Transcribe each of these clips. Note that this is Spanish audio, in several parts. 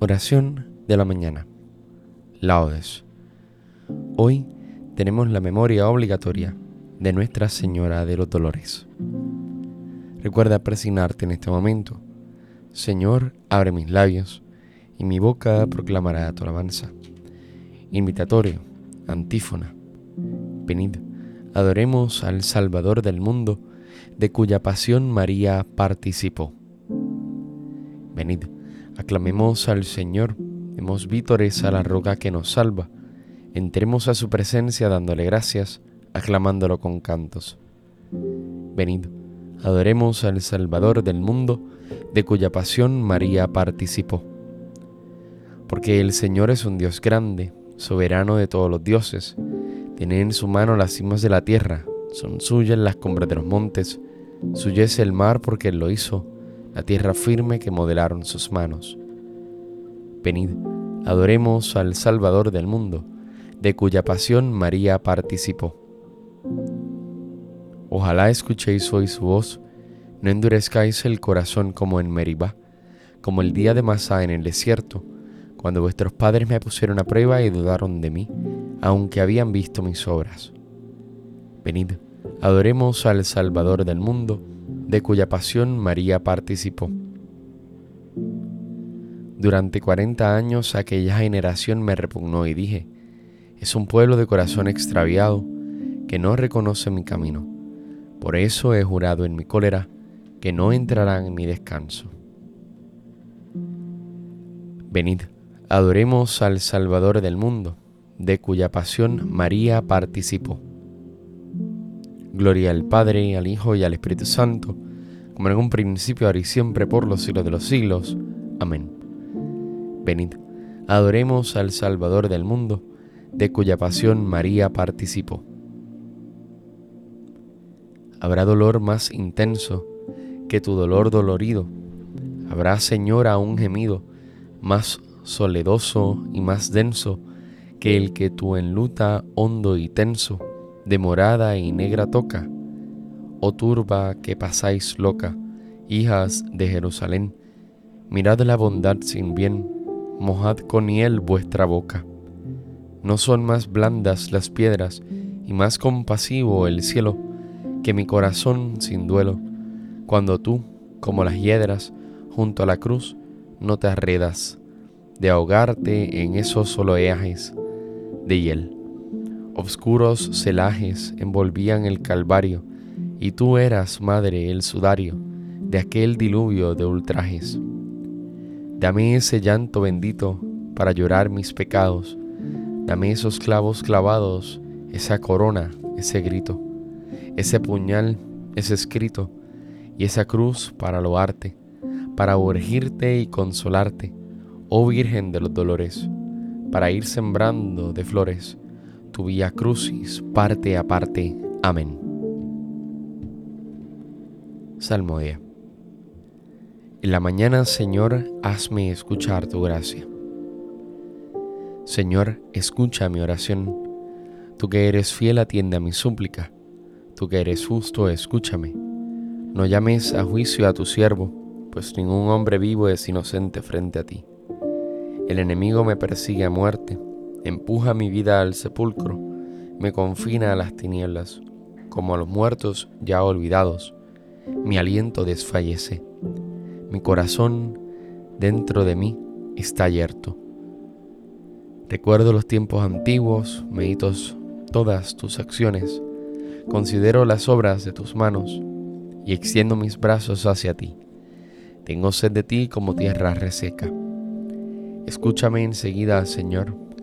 Oración de la mañana. Laudes. Hoy tenemos la memoria obligatoria de Nuestra Señora de los Dolores. Recuerda presignarte en este momento. Señor, abre mis labios y mi boca proclamará tu alabanza. Invitatorio, antífona. Venid, adoremos al Salvador del mundo, de cuya pasión María participó. Venid, aclamemos al Señor, demos vítores a la roca que nos salva, entremos a su presencia dándole gracias, aclamándolo con cantos. Venid, adoremos al Salvador del mundo, de cuya pasión María participó. Porque el Señor es un Dios grande, soberano de todos los dioses, tiene en su mano las cimas de la tierra, son suyas las cumbres de los montes, suyo es el mar porque Él lo hizo, la tierra firme que modelaron sus manos. Venid, adoremos al Salvador del mundo, de cuya pasión María participó. Ojalá escuchéis hoy su voz, no endurezcáis el corazón como en Meribá, como el día de Masá en el desierto, cuando vuestros padres me pusieron a prueba y dudaron de mí, aunque habían visto mis obras. Venid, adoremos al Salvador del mundo, de cuya pasión María participó. Durante cuarenta años aquella generación me repugnó y dije, es un pueblo de corazón extraviado que no reconoce mi camino. Por eso he jurado en mi cólera que no entrarán en mi descanso. Venid, adoremos al Salvador del mundo, de cuya pasión María participó. Gloria al Padre, al Hijo y al Espíritu Santo, como en un principio, ahora y siempre, por los siglos de los siglos. Amén. Venid, adoremos al Salvador del mundo, de cuya pasión María participó. Habrá dolor más intenso que tu dolor dolorido. Habrá, Señora, un gemido más soledoso y más denso que el que tu enluta hondo y tenso, de morada y negra toca. Oh turba que pasáis loca, hijas de Jerusalén, mirad la bondad sin bien, mojad con hiel vuestra boca. No son más blandas las piedras y más compasivo el cielo que mi corazón sin duelo, cuando tú, como las hiedras, junto a la cruz, no te arredas de ahogarte en esos oleajes de hiel. Obscuros celajes envolvían el Calvario, y tú eras, madre, el sudario de aquel diluvio de ultrajes. Dame ese llanto bendito para llorar mis pecados, dame esos clavos clavados, esa corona, ese grito, ese puñal, ese escrito, y esa cruz para loarte, para urgirte y consolarte, oh Virgen de los dolores, para ir sembrando de flores tu vía crucis parte a parte. Amén. Salmodia. En la mañana, Señor, hazme escuchar tu gracia. Señor, escucha mi oración. Tú que eres fiel, atiende a mi súplica. Tú que eres justo, escúchame. No llames a juicio a tu siervo, pues ningún hombre vivo es inocente frente a ti. El enemigo me persigue a muerte, empuja mi vida al sepulcro, me confina a las tinieblas, como a los muertos ya olvidados. Mi aliento desfallece, mi corazón dentro de mí está yerto. Recuerdo los tiempos antiguos, medito todas tus acciones, considero las obras de tus manos y extiendo mis brazos hacia ti. Tengo sed de ti como tierra reseca. Escúchame enseguida, Señor,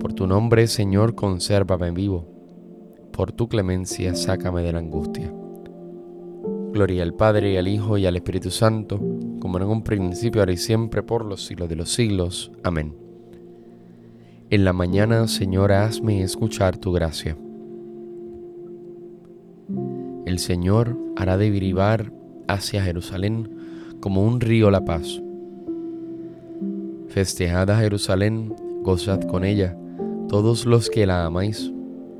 Por tu nombre, Señor, consérvame vivo. Por tu clemencia, sácame de la angustia. Gloria al Padre, y al Hijo, y al Espíritu Santo, como en un principio, ahora y siempre, por los siglos de los siglos. Amén. En la mañana, Señor, hazme escuchar tu gracia. El Señor hará derivar hacia Jerusalén como un río la paz. Festejad a Jerusalén, gozad con ella, todos los que la amáis,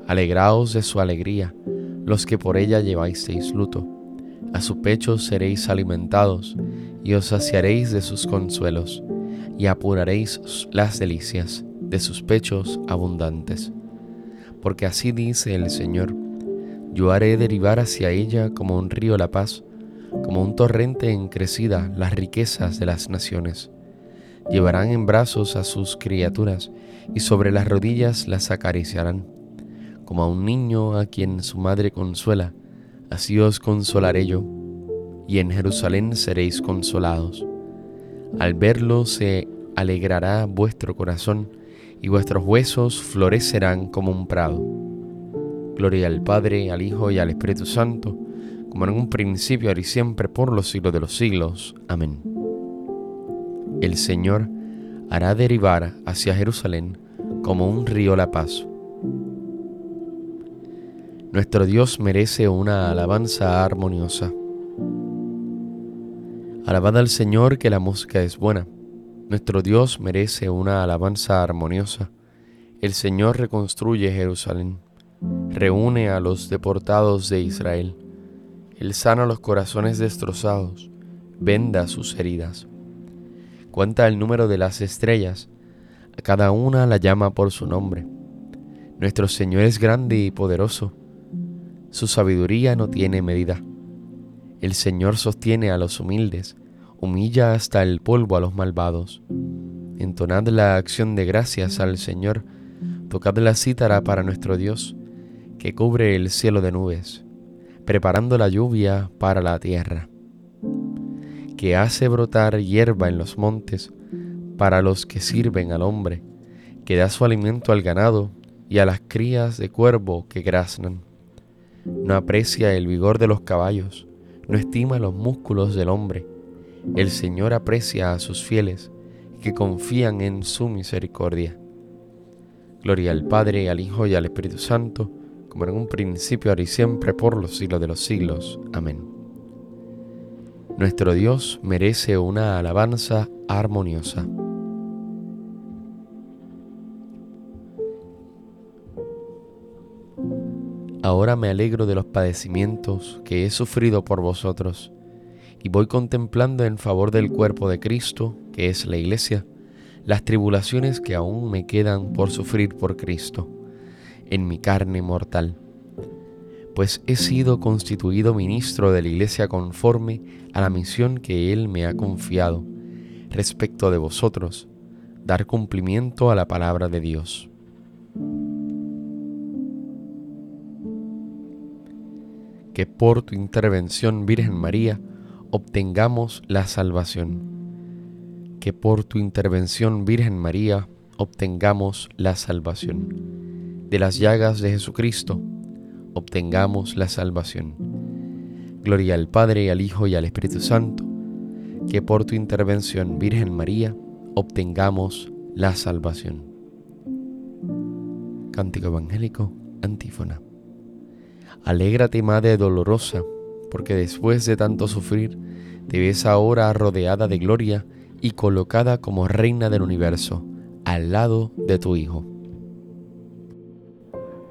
alegraos de su alegría, los que por ella lleváis luto. A su pecho seréis alimentados, y os saciaréis de sus consuelos, y apuraréis las delicias de sus pechos abundantes. Porque así dice el Señor, yo haré derivar hacia ella como un río la paz, como un torrente en crecida las riquezas de las naciones. Llevarán en brazos a sus criaturas y sobre las rodillas las acariciarán, como a un niño a quien su madre consuela, así os consolaré yo, y en Jerusalén seréis consolados. Al verlo se alegrará vuestro corazón, y vuestros huesos florecerán como un prado. Gloria al Padre, al Hijo y al Espíritu Santo, como en un principio, ahora y siempre, por los siglos de los siglos. Amén. El Señor hará derivar hacia Jerusalén como un río la paz. Nuestro Dios merece una alabanza armoniosa. Alabad al Señor que la música es buena. Nuestro Dios merece una alabanza armoniosa. El Señor reconstruye Jerusalén reúne a los deportados de Israel. Él sana los corazones destrozados, venda sus heridas. Cuenta el número de las estrellas, a cada una la llama por su nombre. Nuestro Señor es grande y poderoso, su sabiduría no tiene medida. El Señor sostiene a los humildes, humilla hasta el polvo a los malvados. Entonad la acción de gracias al Señor, tocad la cítara para nuestro Dios que cubre el cielo de nubes, preparando la lluvia para la tierra, que hace brotar hierba en los montes para los que sirven al hombre, que da su alimento al ganado y a las crías de cuervo que graznan. No aprecia el vigor de los caballos, no estima los músculos del hombre. El Señor aprecia a sus fieles que confían en su misericordia. Gloria al Padre, al Hijo y al Espíritu Santo, como en un principio, ahora y siempre, por los siglos de los siglos. Amén. Nuestro Dios merece una alabanza armoniosa. Ahora me alegro de los padecimientos que he sufrido por vosotros, y voy contemplando en favor del cuerpo de Cristo, que es la Iglesia, las tribulaciones que aún me quedan por sufrir por Cristo en mi carne mortal, pues he sido constituido ministro de la Iglesia conforme a la misión que Él me ha confiado respecto de vosotros, dar cumplimiento a la palabra de Dios. Que por tu intervención, Virgen María, obtengamos la salvación. Que por tu intervención, Virgen María, obtengamos la salvación de las llagas de Jesucristo, obtengamos la salvación. Gloria al Padre, al Hijo y al Espíritu Santo, que por tu intervención, Virgen María, obtengamos la salvación. Cántico Evangélico, antífona. Alégrate, Madre dolorosa, porque después de tanto sufrir, te ves ahora rodeada de gloria y colocada como reina del universo, al lado de tu Hijo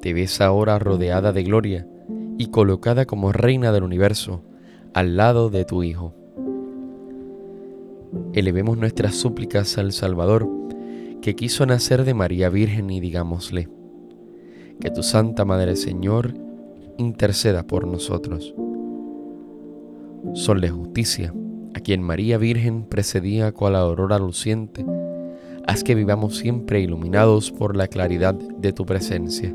te ves ahora rodeada de gloria y colocada como reina del universo al lado de tu Hijo. Elevemos nuestras súplicas al Salvador, que quiso nacer de María Virgen y digámosle, que tu Santa Madre Señor interceda por nosotros. Sol de justicia, a quien María Virgen precedía cual aurora luciente, haz que vivamos siempre iluminados por la claridad de tu presencia.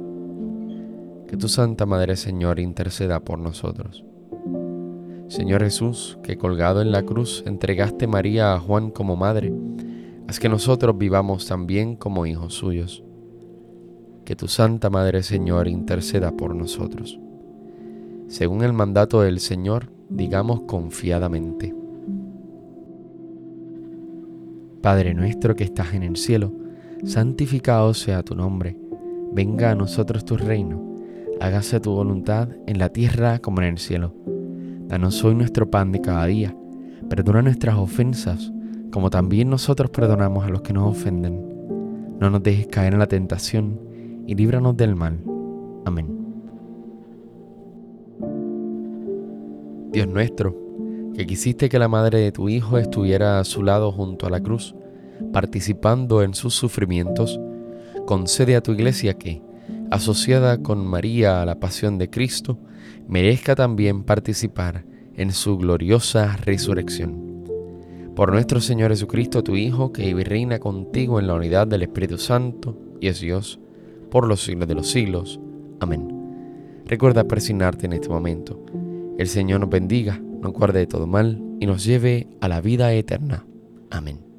Que tu Santa Madre Señor interceda por nosotros. Señor Jesús, que colgado en la cruz entregaste María a Juan como madre, haz que nosotros vivamos también como hijos suyos. Que tu Santa Madre Señor interceda por nosotros. Según el mandato del Señor, digamos confiadamente. Padre nuestro que estás en el cielo, santificado sea tu nombre, venga a nosotros tu reino, hágase tu voluntad en la tierra como en el cielo. Danos hoy nuestro pan de cada día. Perdona nuestras ofensas, como también nosotros perdonamos a los que nos ofenden. No nos dejes caer en la tentación y líbranos del mal. Amén. Dios nuestro, que quisiste que la madre de tu Hijo estuviera a su lado junto a la cruz, participando en sus sufrimientos, concede a tu iglesia que, asociada con María a la pasión de Cristo, merezca también participar en su gloriosa resurrección. Por nuestro Señor Jesucristo, tu Hijo, que vive y reina contigo en la unidad del Espíritu Santo, y es Dios, por los siglos de los siglos. Amén. Recuerda persignarte en este momento. El Señor nos bendiga, nos guarde de todo mal y nos lleve a la vida eterna. Amén.